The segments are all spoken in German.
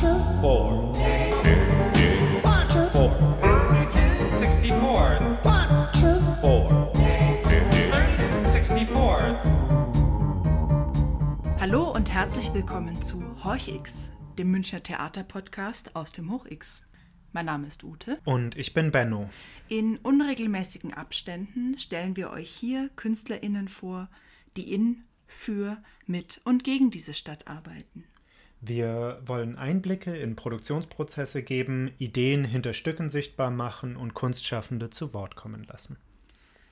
four, sixty, four, sixty-four, four, fifty, sixty-four. Hallo und herzlich willkommen zu HorchX, dem Münchner Theaterpodcast aus dem Hoch-X. Mein Name ist Ute. Und ich bin Benno. In unregelmäßigen Abständen stellen wir euch hier KünstlerInnen vor, die in, für, mit und gegen diese Stadt arbeiten. Wir wollen Einblicke in Produktionsprozesse geben, Ideen hinter Stücken sichtbar machen und Kunstschaffende zu Wort kommen lassen.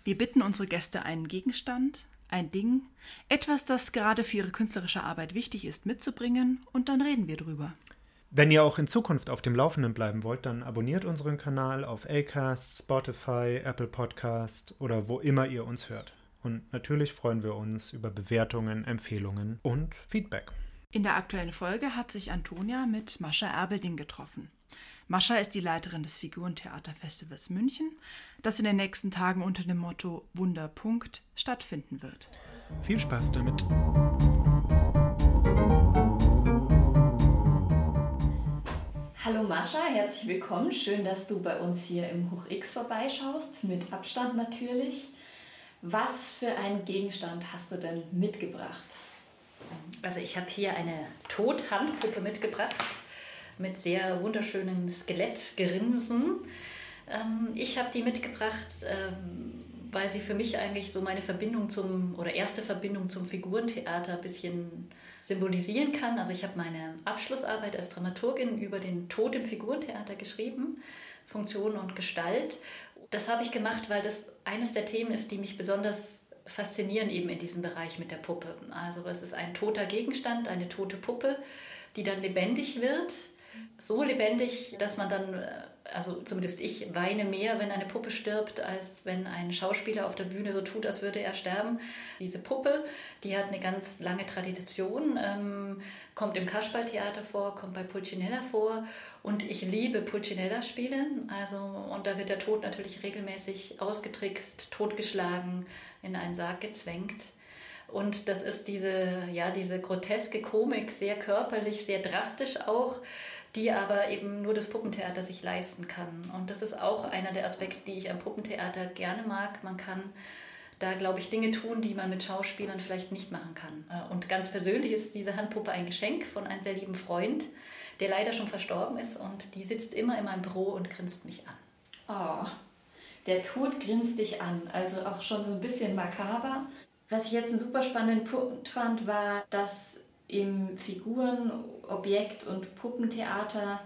Wir bitten unsere Gäste einen Gegenstand, ein Ding, etwas, das gerade für ihre künstlerische Arbeit wichtig ist, mitzubringen und dann reden wir drüber. Wenn ihr auch in Zukunft auf dem Laufenden bleiben wollt, dann abonniert unseren Kanal auf Acast, Spotify, Apple Podcast oder wo immer ihr uns hört. Und natürlich freuen wir uns über Bewertungen, Empfehlungen und Feedback. In der aktuellen Folge hat sich Antonia mit Mascha Erbelding getroffen. Mascha ist die Leiterin des Figurentheaterfestivals München, das in den nächsten Tagen unter dem Motto Wunderpunkt stattfinden wird. Viel Spaß damit! Hallo Mascha, herzlich willkommen. Schön, dass du bei uns hier im Hoch X vorbeischaust, mit Abstand natürlich. Was für einen Gegenstand hast du denn mitgebracht? Also ich habe hier eine Todhandpuppe mitgebracht mit sehr wunderschönen Skelettgrinsen. Ähm, ich habe die mitgebracht, ähm, weil sie für mich eigentlich so meine Verbindung zum oder erste Verbindung zum Figurentheater ein bisschen symbolisieren kann. Also ich habe meine Abschlussarbeit als Dramaturgin über den Tod im Figurentheater geschrieben, Funktion und Gestalt. Das habe ich gemacht, weil das eines der Themen ist, die mich besonders faszinieren eben in diesem Bereich mit der Puppe. Also es ist ein toter Gegenstand, eine tote Puppe, die dann lebendig wird. So lebendig, dass man dann, äh, also zumindest ich, weine mehr, wenn eine Puppe stirbt, als wenn ein Schauspieler auf der Bühne so tut, als würde er sterben. Diese Puppe, die hat eine ganz lange Tradition, ähm, kommt im Kasperltheater vor, kommt bei Pulcinella vor und ich liebe Pulcinella-Spiele. Also, und da wird der Tod natürlich regelmäßig ausgetrickst, totgeschlagen, in einen Sarg gezwängt. Und das ist diese, ja, diese groteske Komik, sehr körperlich, sehr drastisch auch, die aber eben nur das Puppentheater sich leisten kann. Und das ist auch einer der Aspekte, die ich am Puppentheater gerne mag. Man kann da, glaube ich, Dinge tun, die man mit Schauspielern vielleicht nicht machen kann. Äh, und ganz persönlich ist diese Handpuppe ein Geschenk von einem sehr lieben Freund, der leider schon verstorben ist. Und die sitzt immer in meinem Büro und grinst mich an. Oh, der Tod grinst dich an, also auch schon so ein bisschen makaber. Was ich jetzt einen super spannenden Punkt fand, war, dass im Figuren-, Objekt- und Puppentheater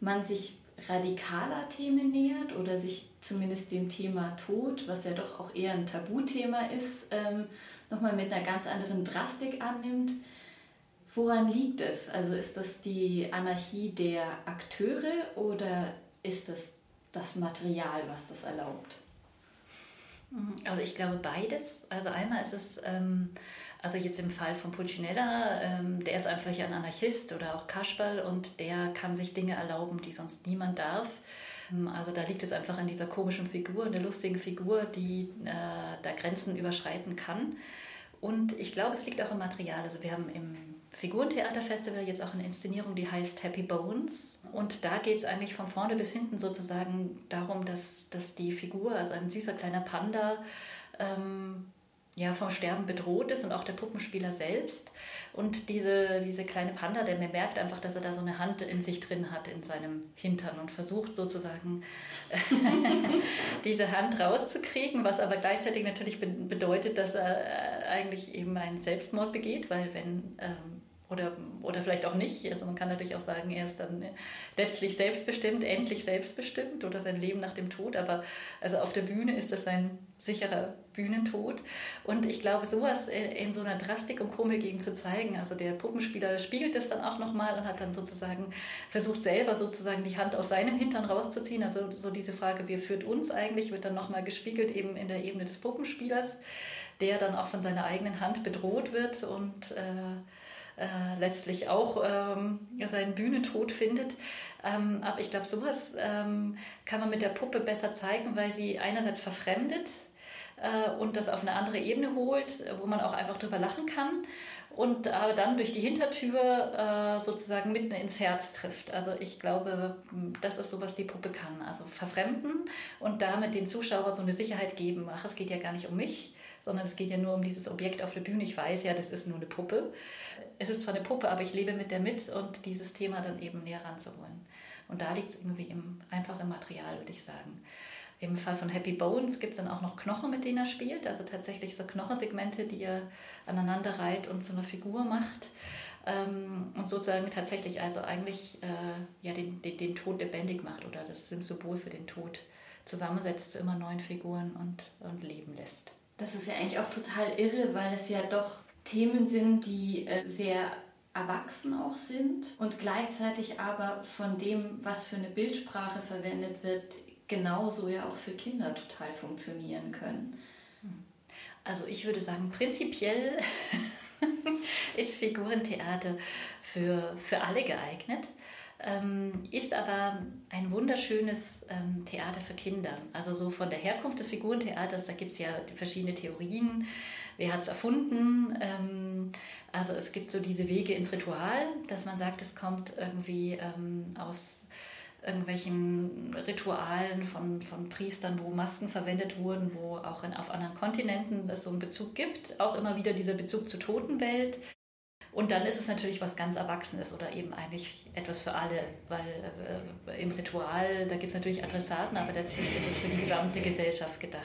man sich radikaler Themen nähert oder sich zumindest dem Thema Tod, was ja doch auch eher ein Tabuthema ist, ähm, nochmal mit einer ganz anderen Drastik annimmt. Woran liegt es? Also ist das die Anarchie der Akteure oder ist das das Material, was das erlaubt? Also ich glaube beides. Also einmal ist es, ähm, also jetzt im Fall von Pulcinella, ähm, der ist einfach ein Anarchist oder auch Kasperl und der kann sich Dinge erlauben, die sonst niemand darf. Ähm, also da liegt es einfach an dieser komischen Figur, einer lustigen Figur, die äh, da Grenzen überschreiten kann. Und ich glaube, es liegt auch im Material. Also wir haben im Figurentheaterfestival jetzt auch eine Inszenierung, die heißt Happy Bones. Und da geht es eigentlich von vorne bis hinten sozusagen darum, dass, dass die Figur, also ein süßer kleiner Panda, ähm, ja, vom Sterben bedroht ist und auch der Puppenspieler selbst. Und diese, diese kleine Panda, der mir merkt einfach, dass er da so eine Hand in sich drin hat, in seinem Hintern und versucht sozusagen diese Hand rauszukriegen, was aber gleichzeitig natürlich bedeutet, dass er eigentlich eben einen Selbstmord begeht, weil wenn ähm, oder, oder vielleicht auch nicht. Also man kann natürlich auch sagen, er ist dann letztlich selbstbestimmt, endlich selbstbestimmt oder sein Leben nach dem Tod. Aber also auf der Bühne ist das ein sicherer Bühnentod. Und ich glaube, sowas in so einer Drastik und Komik eben zu zeigen, also der Puppenspieler spiegelt das dann auch nochmal und hat dann sozusagen versucht selber sozusagen die Hand aus seinem Hintern rauszuziehen. Also so diese Frage, wer führt uns eigentlich, wird dann nochmal gespiegelt eben in der Ebene des Puppenspielers, der dann auch von seiner eigenen Hand bedroht wird und äh, äh, letztlich auch ähm, seinen Bühnentod findet. Ähm, aber ich glaube, sowas ähm, kann man mit der Puppe besser zeigen, weil sie einerseits verfremdet äh, und das auf eine andere Ebene holt, wo man auch einfach drüber lachen kann. und aber dann durch die Hintertür äh, sozusagen mitten ins Herz trifft. Also ich glaube, das ist so, was die Puppe kann. Also verfremden und damit den Zuschauer so eine Sicherheit geben. Ach, es geht ja gar nicht um mich, sondern es geht ja nur um dieses Objekt auf der Bühne. Ich weiß ja, das ist nur eine Puppe. Es ist zwar eine Puppe, aber ich lebe mit der mit und dieses Thema dann eben näher ranzuholen. Und da liegt es irgendwie im, einfach im Material, würde ich sagen. Im Fall von Happy Bones gibt es dann auch noch Knochen, mit denen er spielt. Also tatsächlich so Knochensegmente, die er aneinander reiht und zu einer Figur macht. Ähm, und sozusagen tatsächlich also eigentlich äh, ja, den, den, den Tod lebendig macht oder das Symbol für den Tod zusammensetzt zu immer neuen Figuren und, und leben lässt. Das ist ja eigentlich auch total irre, weil es ja doch Themen sind, die äh, sehr erwachsen auch sind und gleichzeitig aber von dem, was für eine Bildsprache verwendet wird, genauso ja auch für Kinder total funktionieren können. Also ich würde sagen, prinzipiell ist Figurentheater für, für alle geeignet, ähm, ist aber ein wunderschönes ähm, Theater für Kinder. Also so von der Herkunft des Figurentheaters, da gibt es ja verschiedene Theorien. Wer hat es erfunden? Ähm, also es gibt so diese Wege ins Ritual, dass man sagt, es kommt irgendwie ähm, aus irgendwelchen Ritualen von, von Priestern, wo Masken verwendet wurden, wo auch in, auf anderen Kontinenten es so einen Bezug gibt. Auch immer wieder dieser Bezug zur Totenwelt. Und dann ist es natürlich was ganz Erwachsenes oder eben eigentlich etwas für alle, weil äh, im Ritual, da gibt es natürlich Adressaten, aber letztlich ist es für die gesamte Gesellschaft gedacht.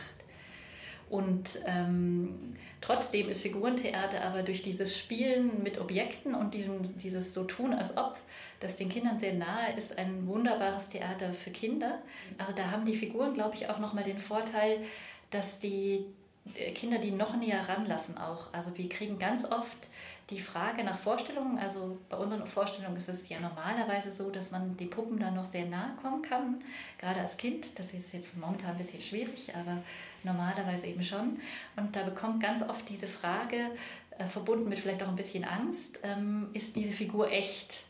Und ähm, trotzdem ist Figurentheater aber durch dieses Spielen mit Objekten und diesem, dieses so tun, als ob das den Kindern sehr nahe ist, ein wunderbares Theater für Kinder. Also da haben die Figuren, glaube ich, auch nochmal den Vorteil, dass die äh, Kinder die noch näher ranlassen auch. Also wir kriegen ganz oft die Frage nach Vorstellungen, also bei unseren Vorstellungen ist es ja normalerweise so, dass man den Puppen da noch sehr nahe kommen kann, gerade als Kind. Das ist jetzt momentan ein bisschen schwierig, aber normalerweise eben schon. Und da bekommt ganz oft diese Frage, äh, verbunden mit vielleicht auch ein bisschen Angst, ähm, ist diese Figur echt?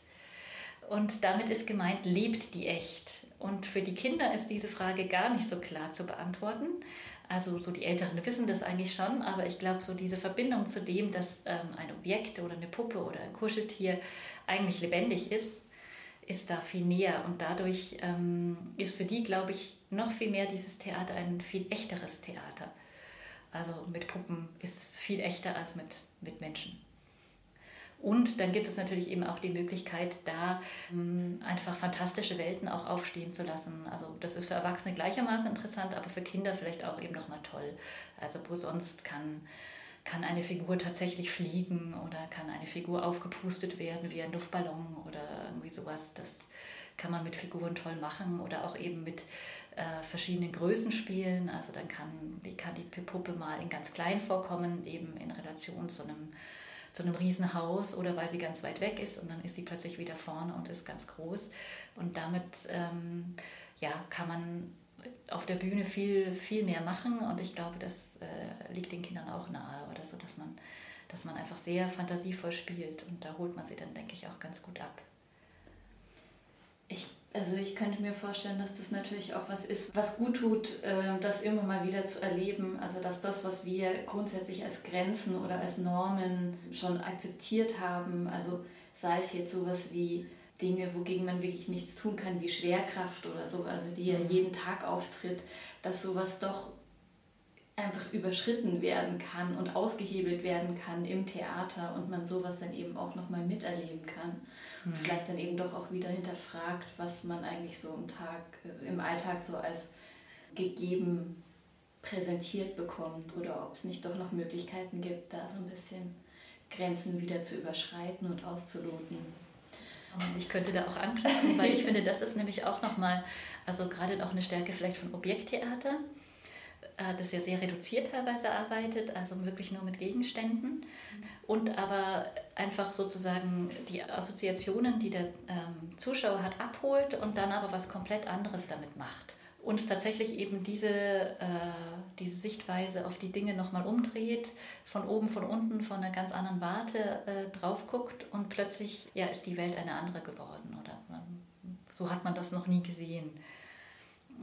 Und damit ist gemeint, lebt die echt? Und für die Kinder ist diese Frage gar nicht so klar zu beantworten. Also so die Älteren wissen das eigentlich schon, aber ich glaube, so diese Verbindung zu dem, dass ähm, ein Objekt oder eine Puppe oder ein Kuscheltier eigentlich lebendig ist, ist da viel näher. Und dadurch ähm, ist für die, glaube ich, noch viel mehr dieses Theater ein viel echteres Theater. Also mit Puppen ist es viel echter als mit, mit Menschen. Und dann gibt es natürlich eben auch die Möglichkeit, da ähm, einfach fantastische Welten auch aufstehen zu lassen. Also das ist für Erwachsene gleichermaßen interessant, aber für Kinder vielleicht auch eben nochmal toll. Also wo sonst kann, kann eine Figur tatsächlich fliegen oder kann eine Figur aufgepustet werden wie ein Luftballon oder irgendwie sowas. Das kann man mit Figuren toll machen oder auch eben mit äh, verschiedenen Größen spielen. Also dann kann kann die Puppe mal in ganz klein vorkommen, eben in Relation zu einem zu einem Riesenhaus oder weil sie ganz weit weg ist und dann ist sie plötzlich wieder vorne und ist ganz groß. Und damit ähm, ja, kann man auf der Bühne viel, viel mehr machen und ich glaube, das äh, liegt den Kindern auch nahe oder so, dass man, dass man einfach sehr fantasievoll spielt und da holt man sie dann, denke ich, auch ganz gut ab. Ich also ich könnte mir vorstellen, dass das natürlich auch was ist, was gut tut, äh, das immer mal wieder zu erleben. Also dass das, was wir grundsätzlich als Grenzen oder als Normen schon akzeptiert haben, also sei es jetzt sowas wie Dinge, wogegen man wirklich nichts tun kann, wie Schwerkraft oder so, also die ja mhm. jeden Tag auftritt, dass sowas doch einfach überschritten werden kann und ausgehebelt werden kann im Theater und man sowas dann eben auch nochmal miterleben kann. Mhm. Und vielleicht dann eben doch auch wieder hinterfragt, was man eigentlich so im Tag, äh, im Alltag so als gegeben präsentiert bekommt oder ob es nicht doch noch Möglichkeiten gibt, da so ein bisschen Grenzen wieder zu überschreiten und auszuloten. Ich könnte da auch anknüpfen, weil ich finde, das ist nämlich auch nochmal, also gerade auch eine Stärke vielleicht von Objekttheater äh, das ja sehr reduziert teilweise arbeitet, also wirklich nur mit Gegenständen und aber einfach sozusagen die Assoziationen, die der ähm, Zuschauer hat, abholt und dann aber was komplett anderes damit macht. Und tatsächlich eben diese, äh, diese Sichtweise auf die Dinge nochmal umdreht, von oben, von unten, von einer ganz anderen Warte äh, drauf guckt und plötzlich ja, ist die Welt eine andere geworden oder ähm, so hat man das noch nie gesehen.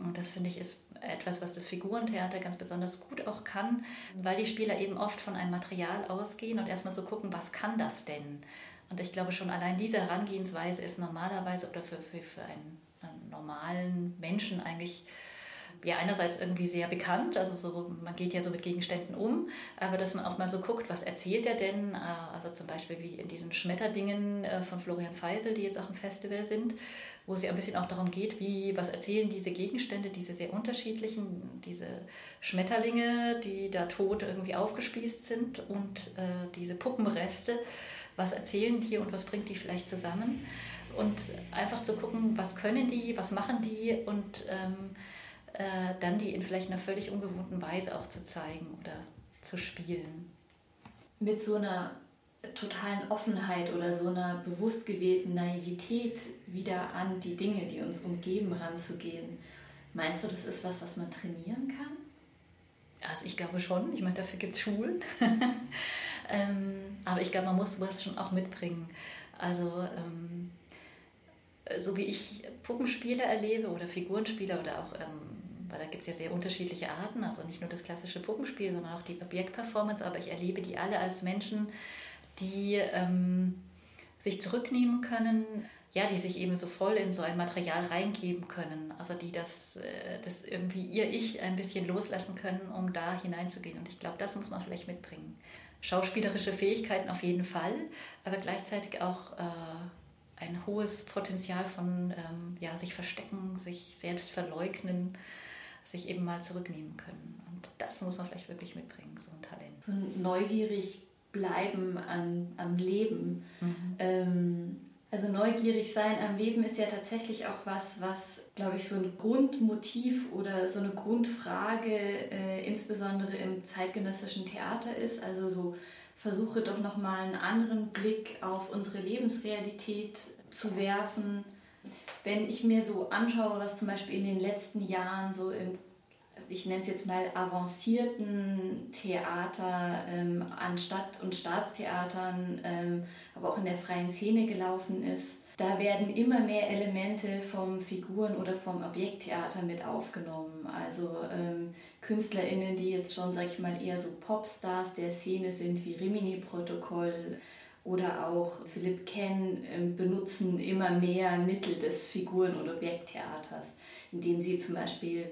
Und das finde ich ist etwas, was das Figurentheater ganz besonders gut auch kann, weil die Spieler eben oft von einem Material ausgehen und erstmal so gucken, was kann das denn? Und ich glaube schon allein diese Herangehensweise ist normalerweise oder für, für, für einen, einen normalen Menschen eigentlich ja einerseits irgendwie sehr bekannt, also so, man geht ja so mit Gegenständen um, aber dass man auch mal so guckt, was erzählt er denn, äh, also zum Beispiel wie in diesen Schmetterdingen äh, von Florian Feisel, die jetzt auch im Festival sind, wo es ja ein bisschen auch darum geht, wie, was erzählen diese Gegenstände, diese sehr unterschiedlichen, diese Schmetterlinge, die da tot irgendwie aufgespießt sind und äh, diese Puppenreste, was erzählen die und was bringt die vielleicht zusammen? Und einfach zu gucken, was können die, was machen die und ähm, äh, dann die in vielleicht einer völlig ungewohnten Weise auch zu zeigen oder zu spielen. Mit so einer totalen Offenheit oder so einer bewusst gewählten Naivität wieder an die Dinge, die uns umgeben, ranzugehen. Meinst du, das ist was, was man trainieren kann? Also ich glaube schon. Ich meine, dafür gibt es Schulen. ähm, aber ich glaube, man muss sowas schon auch mitbringen. Also ähm, so wie ich Puppenspiele erlebe oder Figurenspiele oder auch ähm, weil da gibt es ja sehr unterschiedliche Arten, also nicht nur das klassische Puppenspiel, sondern auch die Objektperformance, aber ich erlebe die alle als Menschen, die ähm, sich zurücknehmen können, ja, die sich eben so voll in so ein Material reingeben können, also die das, äh, das irgendwie ihr Ich ein bisschen loslassen können, um da hineinzugehen. Und ich glaube, das muss man vielleicht mitbringen. Schauspielerische Fähigkeiten auf jeden Fall, aber gleichzeitig auch äh, ein hohes Potenzial von ähm, ja, sich verstecken, sich selbst verleugnen sich eben mal zurücknehmen können. Und das muss man vielleicht wirklich mitbringen, so ein Talent. So neugierig bleiben an, am Leben. Mhm. Ähm, also neugierig sein am Leben ist ja tatsächlich auch was, was, glaube ich, so ein Grundmotiv oder so eine Grundfrage, äh, insbesondere im zeitgenössischen Theater ist. Also so versuche doch nochmal einen anderen Blick auf unsere Lebensrealität zu werfen wenn ich mir so anschaue, was zum Beispiel in den letzten Jahren so im, ich nenne es jetzt mal avancierten Theater ähm, an Stadt- und Staatstheatern, ähm, aber auch in der freien Szene gelaufen ist, da werden immer mehr Elemente vom Figuren- oder vom Objekttheater mit aufgenommen. Also ähm, KünstlerInnen, die jetzt schon, sag ich mal, eher so Popstars der Szene sind, wie Rimini-Protokoll, oder auch Philipp Ken ähm, benutzen immer mehr Mittel des Figuren- und Objekttheaters, indem sie zum Beispiel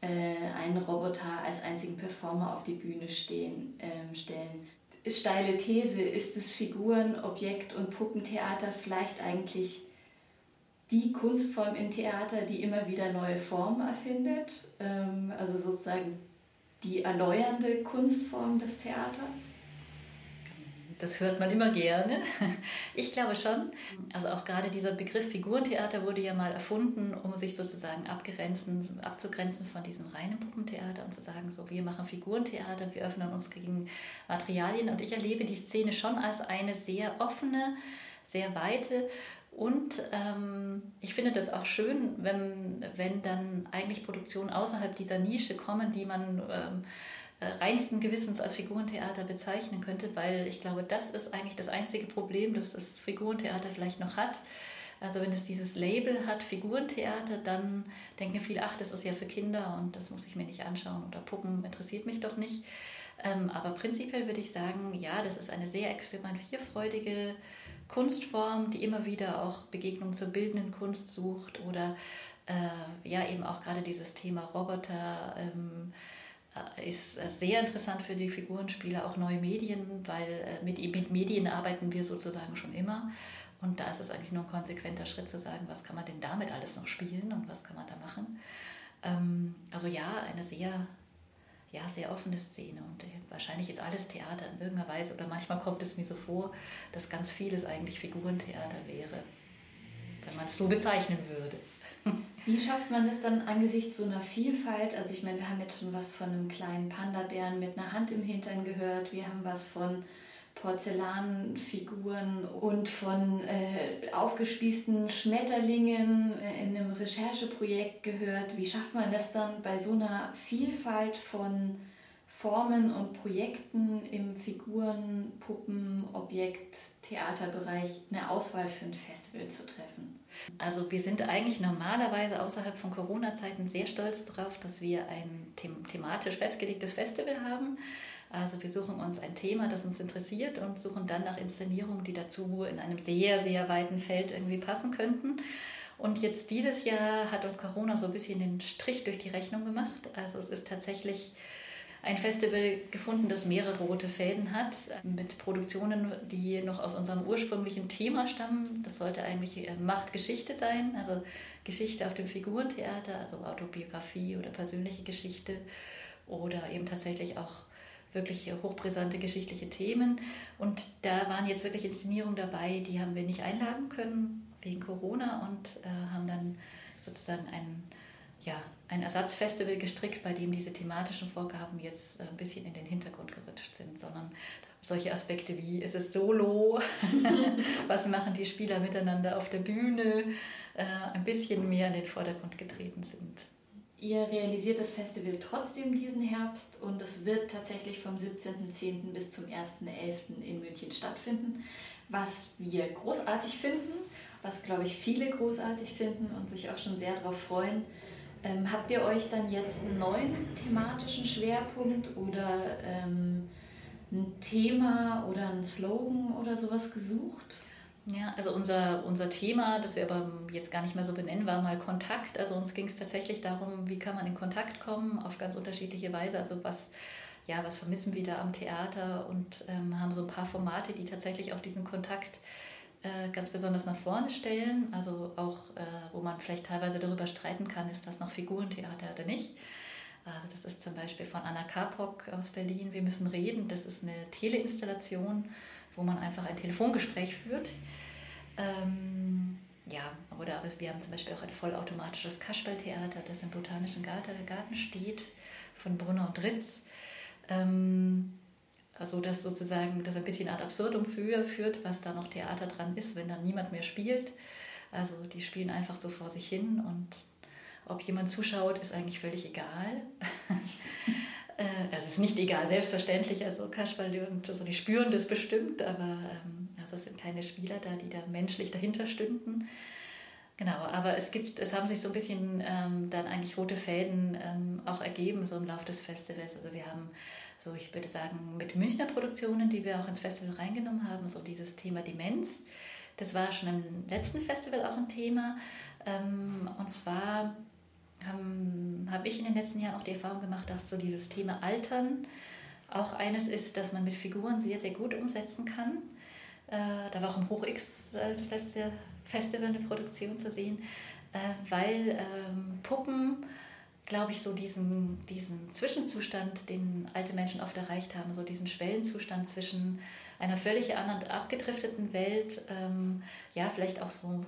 äh, einen Roboter als einzigen Performer auf die Bühne stehen, ähm, stellen. Steile These, ist das Figuren-, Objekt- und Puppentheater vielleicht eigentlich die Kunstform im Theater, die immer wieder neue Formen erfindet? Ähm, also sozusagen die erneuernde Kunstform des Theaters? Das hört man immer gerne. Ich glaube schon. Also auch gerade dieser Begriff Figurentheater wurde ja mal erfunden, um sich sozusagen abgrenzen, abzugrenzen von diesem reinen Puppentheater und zu sagen, so wir machen Figurentheater, wir öffnen uns gegen Materialien. Und ich erlebe die Szene schon als eine sehr offene, sehr weite und ähm, ich finde das auch schön, wenn, wenn dann eigentlich Produktionen außerhalb dieser Nische kommen, die man ähm, äh, reinsten Gewissens als Figurentheater bezeichnen könnte, weil ich glaube, das ist eigentlich das einzige Problem, das das Figurentheater vielleicht noch hat. Also wenn es dieses Label hat, Figurentheater, dann denken viele, ach, das ist ja für Kinder und das muss ich mir nicht anschauen oder Puppen interessiert mich doch nicht. Ähm, aber prinzipiell würde ich sagen, ja, das ist eine sehr experimentierfreudige Kunstform, die immer wieder auch Begegnungen zur bildenden Kunst sucht oder äh, ja eben auch gerade dieses Thema Roboter. Ähm, äh, ist äh, sehr interessant für die Figurenspieler, auch neue Medien, weil äh, mit, mit Medien arbeiten wir sozusagen schon immer. Und da ist es eigentlich nur ein konsequenter Schritt zu sagen, was kann man denn damit alles noch spielen und was kann man da machen. Ähm, also ja, eine sehr, ja, sehr offene Szene und wahrscheinlich ist alles Theater in irgendeiner Weise oder manchmal kommt es mir so vor, dass ganz vieles eigentlich Figurentheater wäre, wenn man es so bezeichnen würde. Wie schafft man es dann angesichts so einer Vielfalt? Also ich meine, wir haben jetzt schon was von einem kleinen Panda-Bären mit einer Hand im Hintern gehört. Wir haben was von Porzellanfiguren und von äh, aufgespießten Schmetterlingen äh, in einem Rechercheprojekt gehört. Wie schafft man das dann bei so einer Vielfalt von Formen und Projekten im Figuren, Puppen, Objekt, Theaterbereich eine Auswahl für ein Festival zu treffen? Also wir sind eigentlich normalerweise außerhalb von Corona-Zeiten sehr stolz darauf, dass wir ein thematisch festgelegtes Festival haben. Also wir suchen uns ein Thema, das uns interessiert und suchen dann nach Inszenierungen, die dazu in einem sehr, sehr weiten Feld irgendwie passen könnten. Und jetzt dieses Jahr hat uns Corona so ein bisschen den Strich durch die Rechnung gemacht. Also es ist tatsächlich ein Festival gefunden, das mehrere rote Fäden hat, mit Produktionen, die noch aus unserem ursprünglichen Thema stammen. Das sollte eigentlich äh, Machtgeschichte sein, also Geschichte auf dem Figurentheater, also Autobiografie oder persönliche Geschichte oder eben tatsächlich auch wirklich hochbrisante geschichtliche Themen. Und da waren jetzt wirklich Inszenierungen dabei, die haben wir nicht einladen können wegen Corona und äh, haben dann sozusagen einen ja, ein Ersatzfestival gestrickt, bei dem diese thematischen Vorgaben jetzt äh, ein bisschen in den Hintergrund gerutscht sind, sondern solche Aspekte wie, ist es solo, was machen die Spieler miteinander auf der Bühne, äh, ein bisschen mehr in den Vordergrund getreten sind. Ihr realisiert das Festival trotzdem diesen Herbst und es wird tatsächlich vom 17.10. bis zum 1.11. in München stattfinden, was wir großartig finden, was glaube ich viele großartig finden und sich auch schon sehr darauf freuen. Ähm, habt ihr euch dann jetzt einen neuen thematischen Schwerpunkt oder ähm, ein Thema oder einen Slogan oder sowas gesucht? Ja, also unser, unser Thema, das wir aber jetzt gar nicht mehr so benennen, war mal Kontakt. Also uns ging es tatsächlich darum, wie kann man in Kontakt kommen auf ganz unterschiedliche Weise. Also was, ja, was vermissen wir da am Theater und ähm, haben so ein paar Formate, die tatsächlich auch diesen Kontakt äh, ganz besonders nach vorne stellen. Also auch, äh, wo man vielleicht teilweise darüber streiten kann, ist das noch Figurentheater oder nicht. Also das ist zum Beispiel von Anna Kapok aus Berlin. Wir müssen reden. Das ist eine Teleinstallation, wo man einfach ein Telefongespräch führt. Ähm, ja, oder wir haben zum Beispiel auch ein vollautomatisches Kasperltheater, das im Botanischen Garten steht, von Brunner und Ritz. Ähm, also dass sozusagen das ein bisschen ad absurdum führt, was da noch Theater dran ist, wenn dann niemand mehr spielt. Also die spielen einfach so vor sich hin und ob jemand zuschaut, ist eigentlich völlig egal. Äh, also es ist nicht egal, selbstverständlich. Also Kasperl und so, die spüren das bestimmt, aber ähm, also es sind keine Spieler da, die da menschlich dahinter stünden. Genau, aber es gibt, es haben sich so ein bisschen ähm, dann eigentlich rote Fäden ähm, auch ergeben, so im Laufe des Festivals. Also wir haben so ich würde sagen, mit Münchner Produktionen, die wir auch ins Festival reingenommen haben, so dieses Thema Demenz. Das war schon im letzten Festival auch ein Thema. Ähm, und zwar habe ich in den letzten Jahren auch die Erfahrung gemacht, dass so dieses Thema Altern auch eines ist, das man mit Figuren sehr, sehr gut umsetzen kann. Äh, da war auch im Hoch X äh, das letzte Festival eine Produktion zu sehen, äh, weil ähm, Puppen glaube ich, so diesen, diesen Zwischenzustand, den alte Menschen oft erreicht haben, so diesen Schwellenzustand zwischen einer völlig anderen abgedrifteten Welt, ähm, ja, vielleicht auch so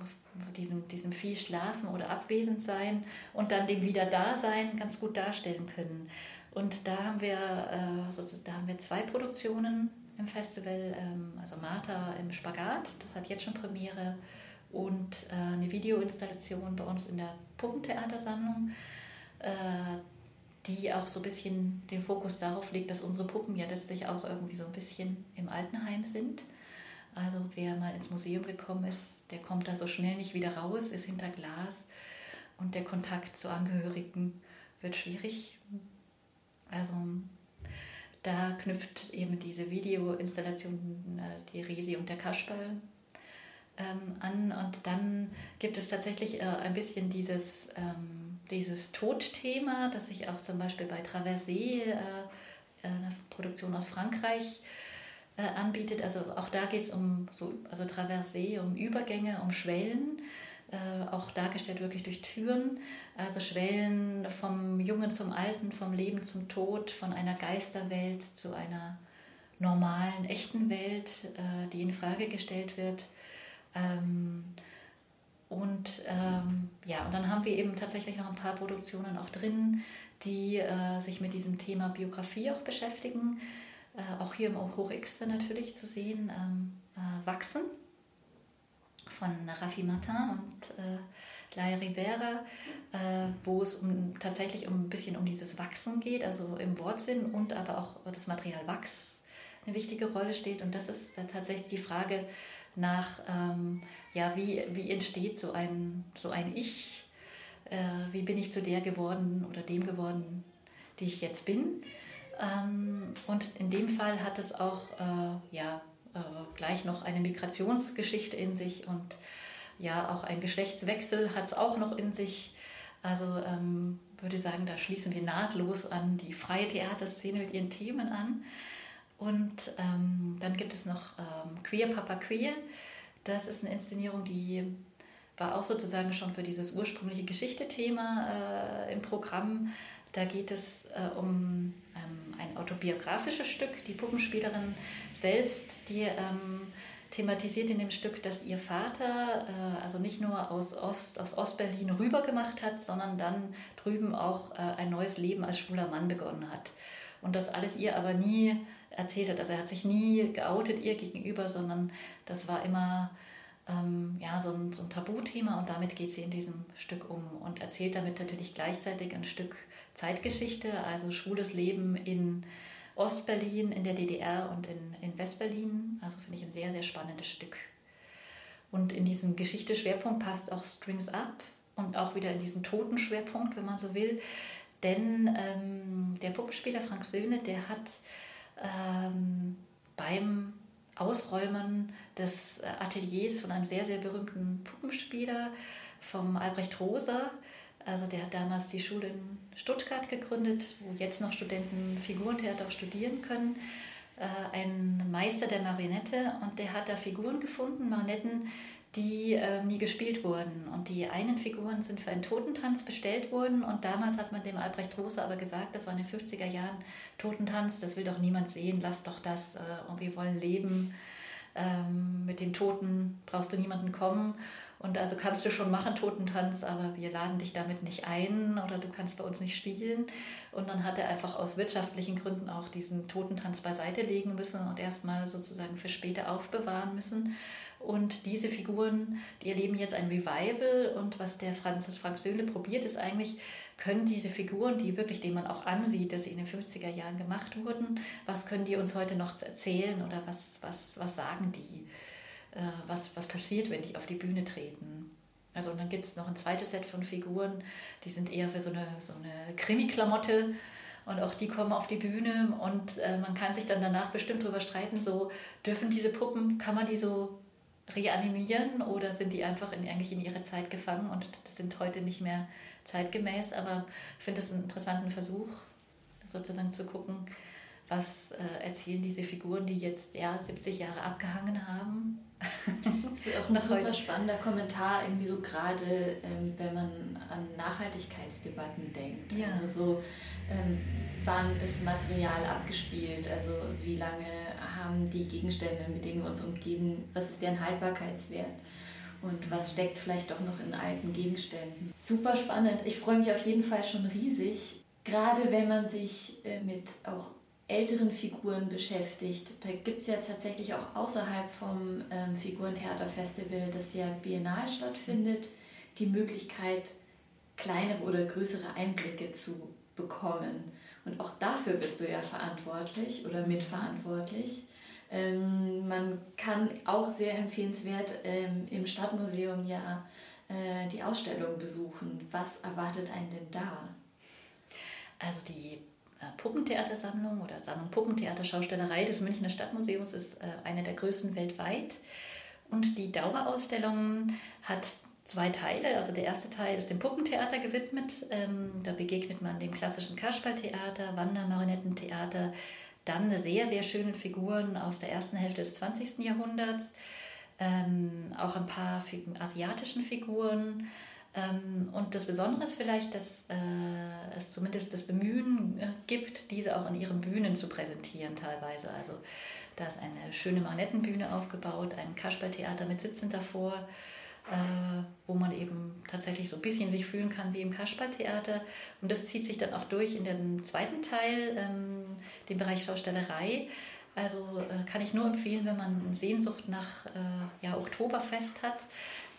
diesem, diesem viel Schlafen oder Abwesendsein und dann dem Wieder-Dasein ganz gut darstellen können. Und da haben wir, äh, da haben wir zwei Produktionen im Festival, ähm, also Martha im Spagat, das hat jetzt schon Premiere, und äh, eine Videoinstallation bei uns in der Puppentheatersammlung die auch so ein bisschen den Fokus darauf legt, dass unsere Puppen ja letztlich auch irgendwie so ein bisschen im Altenheim sind. Also wer mal ins Museum gekommen ist, der kommt da so schnell nicht wieder raus, ist hinter Glas und der Kontakt zu Angehörigen wird schwierig. Also da knüpft eben diese Videoinstallation äh, die Resi und der Kasperl ähm, an und dann gibt es tatsächlich äh, ein bisschen dieses ähm, dieses Todthema, das sich auch zum Beispiel bei Traversée, äh, einer Produktion aus Frankreich, äh, anbietet. Also auch da geht es um so, also Traversée, um Übergänge, um Schwellen, äh, auch dargestellt wirklich durch Türen. Also Schwellen vom Jungen zum Alten, vom Leben zum Tod, von einer Geisterwelt zu einer normalen, echten Welt, äh, die in Frage gestellt wird. Ähm, und ähm, ja, und dann haben wir eben tatsächlich noch ein paar Produktionen auch drin, die äh, sich mit diesem Thema Biografie auch beschäftigen. Äh, auch hier im Hoch X natürlich zu sehen, ähm, äh, Wachsen von Raffi Martin und äh, La Rivera, äh, wo es um, tatsächlich um, ein bisschen um dieses Wachsen geht, also im Wortsinn und aber auch das Material Wachs eine wichtige Rolle steht. Und das ist äh, tatsächlich die Frage nach, ähm, ja, wie, wie entsteht so ein, so ein Ich? Äh, wie bin ich zu der geworden oder dem geworden, die ich jetzt bin? Ähm, und in dem Fall hat es auch äh, ja, äh, gleich noch eine Migrationsgeschichte in sich und ja, auch ein Geschlechtswechsel hat es auch noch in sich. Also ähm, würde sagen, da schließen wir nahtlos an die freie Theaterszene mit ihren Themen an. Und ähm, dann gibt es noch ähm, Queer Papa Queer. Das ist eine Inszenierung, die war auch sozusagen schon für dieses ursprüngliche Geschichte-Thema äh, im Programm. Da geht es äh, um ähm, ein autobiografisches Stück. Die Puppenspielerin selbst, die ähm, thematisiert in dem Stück, dass ihr Vater äh, also nicht nur aus Ost, aus Ostberlin rüber gemacht hat, sondern dann drüben auch äh, ein neues Leben als schwuler Mann begonnen hat. Und das alles ihr aber nie erzählt hat. Also er hat sich nie geoutet ihr gegenüber, sondern das war immer ähm, ja, so, ein, so ein Tabuthema und damit geht sie in diesem Stück um und erzählt damit natürlich gleichzeitig ein Stück Zeitgeschichte, also schwules Leben in Ostberlin, in der DDR und in, in Westberlin. Also finde ich ein sehr, sehr spannendes Stück. Und in diesen Geschichte-Schwerpunkt passt auch Strings Up und auch wieder in diesen Totenschwerpunkt, wenn man so will. Denn ähm, der Puppenspieler Frank Söhne, der hat ähm, beim Ausräumen des Ateliers von einem sehr, sehr berühmten Puppenspieler, vom Albrecht Rosa, also der hat damals die Schule in Stuttgart gegründet, wo jetzt noch Studenten Figurentheater auch studieren können. Äh, ein Meister der Marionette und der hat da Figuren gefunden, Marionetten, die äh, nie gespielt wurden. Und die einen Figuren sind für einen Totentanz bestellt worden. Und damals hat man dem Albrecht Rose aber gesagt, das war in den 50er Jahren, Totentanz, das will doch niemand sehen, lass doch das. Äh, und wir wollen leben. Ähm, mit den Toten brauchst du niemanden kommen. Und also kannst du schon machen, Totentanz, aber wir laden dich damit nicht ein oder du kannst bei uns nicht spielen. Und dann hat er einfach aus wirtschaftlichen Gründen auch diesen Totentanz beiseite legen müssen und erstmal sozusagen für später aufbewahren müssen. Und diese Figuren, die erleben jetzt ein Revival. Und was der Franz, Frank Söhle probiert, ist eigentlich, können diese Figuren, die wirklich, denen man auch ansieht, dass sie in den 50er Jahren gemacht wurden, was können die uns heute noch erzählen oder was, was, was sagen die? Äh, was, was passiert, wenn die auf die Bühne treten. Also und dann gibt es noch ein zweites Set von Figuren, die sind eher für so eine, so eine Krimi-Klamotte und auch die kommen auf die Bühne und äh, man kann sich dann danach bestimmt darüber streiten, so dürfen diese Puppen, kann man die so reanimieren oder sind die einfach in, eigentlich in ihre Zeit gefangen und sind heute nicht mehr zeitgemäß, aber ich finde es einen interessanten Versuch, sozusagen zu gucken, was äh, erzählen diese Figuren, die jetzt ja 70 Jahre abgehangen haben. das ist auch ein super heute. spannender Kommentar, irgendwie so gerade, ähm, wenn man an Nachhaltigkeitsdebatten denkt. Ja. Also so, ähm, wann ist Material abgespielt? Also wie lange haben die Gegenstände, mit denen wir uns umgeben, was ist deren Haltbarkeitswert? Und was steckt vielleicht doch noch in alten Gegenständen? Super spannend. Ich freue mich auf jeden Fall schon riesig, gerade wenn man sich äh, mit auch älteren Figuren beschäftigt. Da gibt es ja tatsächlich auch außerhalb vom ähm, Figurentheaterfestival, das ja biennal stattfindet, die Möglichkeit, kleinere oder größere Einblicke zu bekommen. Und auch dafür bist du ja verantwortlich oder mitverantwortlich. Ähm, man kann auch sehr empfehlenswert ähm, im Stadtmuseum ja äh, die Ausstellung besuchen. Was erwartet einen denn da? Also die Puppentheatersammlung oder Sammlung Puppentheaterschaustellerei des Münchner Stadtmuseums ist äh, eine der größten weltweit. Und die Dauerausstellung hat zwei Teile. Also der erste Teil ist dem Puppentheater gewidmet. Ähm, da begegnet man dem klassischen Kasperltheater, Wandermarionettentheater, dann sehr, sehr schöne Figuren aus der ersten Hälfte des 20. Jahrhunderts, ähm, auch ein paar asiatischen Figuren und das Besondere ist vielleicht, dass äh, es zumindest das Bemühen äh, gibt, diese auch an ihren Bühnen zu präsentieren teilweise. Also da ist eine schöne Marionettenbühne aufgebaut, ein Kasperltheater mit Sitzen davor, äh, wo man eben tatsächlich so ein bisschen sich fühlen kann wie im Kasperltheater. Und das zieht sich dann auch durch in dem zweiten Teil, ähm, dem Bereich Schaustellerei Also äh, kann ich nur empfehlen, wenn man Sehnsucht nach äh, ja, Oktoberfest hat.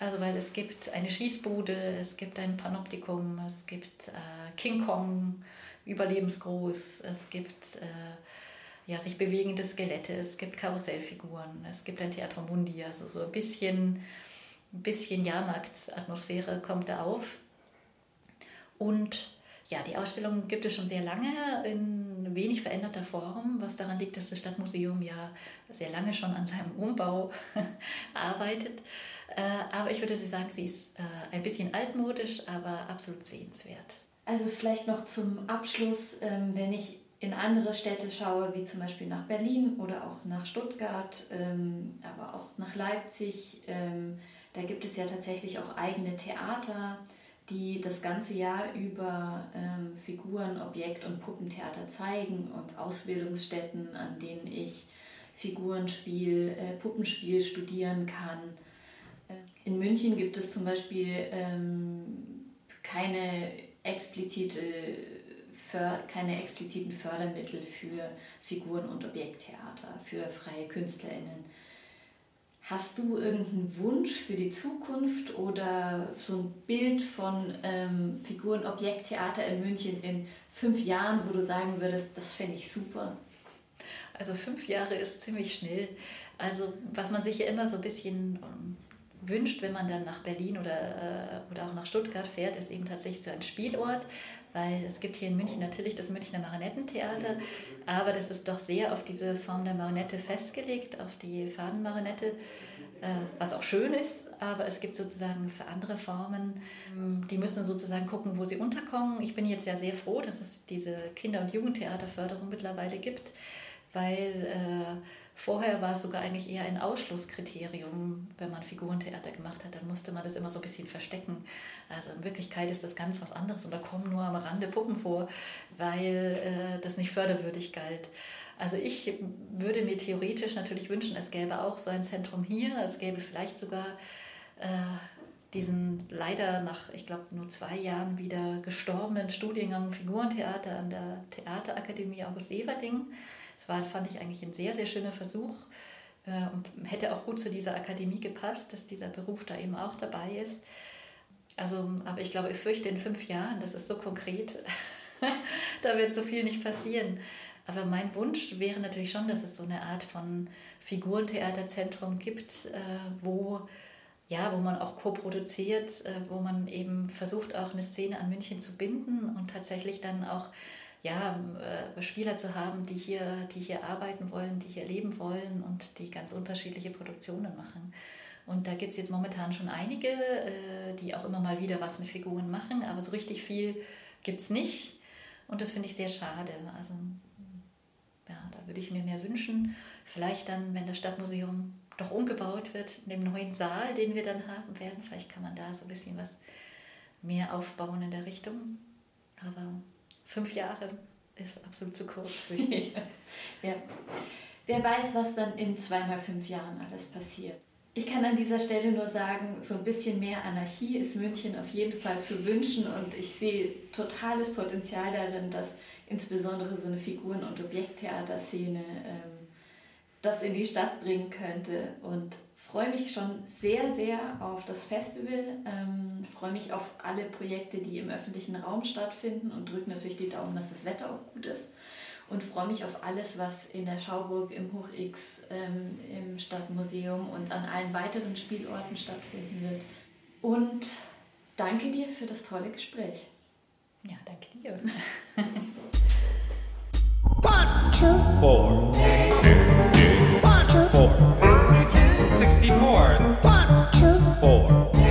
Also weil es gibt eine Schießbude, es gibt ein Panoptikum, es gibt äh, King Kong, überlebensgroß, es gibt äh, ja, sich bewegende Skelette, es gibt Karussellfiguren, es gibt ein Theatro Mundi, also so ein bisschen, ein bisschen Jahrmarktsatmosphäre kommt da auf. Und ja, die Ausstellung gibt es schon sehr lange in wenig veränderter Form, was daran liegt, dass das Stadtmuseum ja sehr lange schon an seinem Umbau arbeitet. Äh, aber ich würde sagen, sie ist äh, ein bisschen altmodisch, aber absolut sehenswert. Also vielleicht noch zum Abschluss, ähm, wenn ich in andere Städte schaue, wie zum Beispiel nach Berlin oder auch nach Stuttgart, ähm, aber auch nach Leipzig, ähm, da gibt es ja tatsächlich auch eigene Theater die das ganze Jahr über ähm, Figuren, Objekt- und Puppentheater zeigen und Ausbildungsstätten, an denen ich Figurenspiel, äh, Puppenspiel studieren kann. Äh, in München gibt es zum Beispiel ähm, keine, explizite, keine expliziten Fördermittel für Figuren- und Objekttheater, für freie KünstlerInnen. Hast du irgendeinen Wunsch für die Zukunft oder so ein Bild von ähm, Figuren-Objekttheater in München in fünf Jahren, wo du sagen würdest, das fände ich super? Also fünf Jahre ist ziemlich schnell. Also was man sich ja immer so ein bisschen ähm, wünscht, wenn man dann nach Berlin oder, äh, oder auch nach Stuttgart fährt, ist eben tatsächlich so ein Spielort, weil es gibt hier in München natürlich das Münchner Marionettentheater, aber das ist doch sehr auf diese Form der Marionette festgelegt, auf die Fadenmarionette, äh, was auch schön ist, aber es gibt sozusagen für andere Formen, ähm, die müssen sozusagen gucken, wo sie unterkommen. Ich bin jetzt ja sehr froh, dass es diese Kinder- und Jugendtheaterförderung mittlerweile gibt, weil äh, Vorher war es sogar eigentlich eher ein Ausschlusskriterium, wenn man Figurentheater gemacht hat, dann musste man das immer so ein bisschen verstecken. Also in Wirklichkeit ist das ganz was anderes und da kommen nur am Rande Puppen vor, weil äh, das nicht förderwürdig galt. Also ich würde mir theoretisch natürlich wünschen, es gäbe auch so ein Zentrum hier, es gäbe vielleicht sogar äh, diesen leider nach, ich glaube, nur zwei Jahren wieder gestorbenen Studiengang Figurentheater an der Theaterakademie August Everding das war, fand ich eigentlich ein sehr, sehr schöner Versuch äh, und hätte auch gut zu dieser Akademie gepasst, dass dieser Beruf da eben auch dabei ist. Also, aber ich glaube, ich fürchte in fünf Jahren, das ist so konkret, da wird so viel nicht passieren. Aber mein Wunsch wäre natürlich schon, dass es so eine Art von Figurentheaterzentrum gibt, äh, wo, ja, wo man auch co-produziert, äh, wo man eben versucht, auch eine Szene an München zu binden und tatsächlich dann auch ja, äh, Spieler zu haben, die hier, die hier arbeiten wollen, die hier leben wollen und die ganz unterschiedliche Produktionen machen. Und da gibt es jetzt momentan schon einige, äh, die auch immer mal wieder was mit Figuren machen, aber so richtig viel gibt es nicht. Und das finde ich sehr schade. Also ja, da würde ich mir mehr wünschen. Vielleicht dann, wenn das Stadtmuseum doch umgebaut wird, in dem neuen Saal, den wir dann haben werden, vielleicht kann man da so ein bisschen was mehr aufbauen in der Richtung. Aber fünf Jahre ist absolut zu kurz, für ich. ja. Wer weiß, was dann in zweimal fünf Jahren alles passiert. Ich kann an dieser Stelle nur sagen, so ein bisschen mehr Anarchie ist München auf jeden Fall zu wünschen und ich sehe totales Potenzial darin, dass insbesondere so eine Figuren- und Objekttheaterszene ähm, das in die Stadt bringen könnte. Und freue mich schon sehr, sehr auf das Festival, ähm, freue mich auf alle Projekte, die im öffentlichen Raum stattfinden und drücke natürlich die Daumen, dass das Wetter auch gut ist und freue mich auf alles, was in der Schauburg, im Hoch-X, ähm, im Stadtmuseum und an allen weiteren Spielorten stattfinden wird. Und danke dir für das tolle Gespräch. Ja, danke dir. One, two, four, six, four, 64, one, two, four.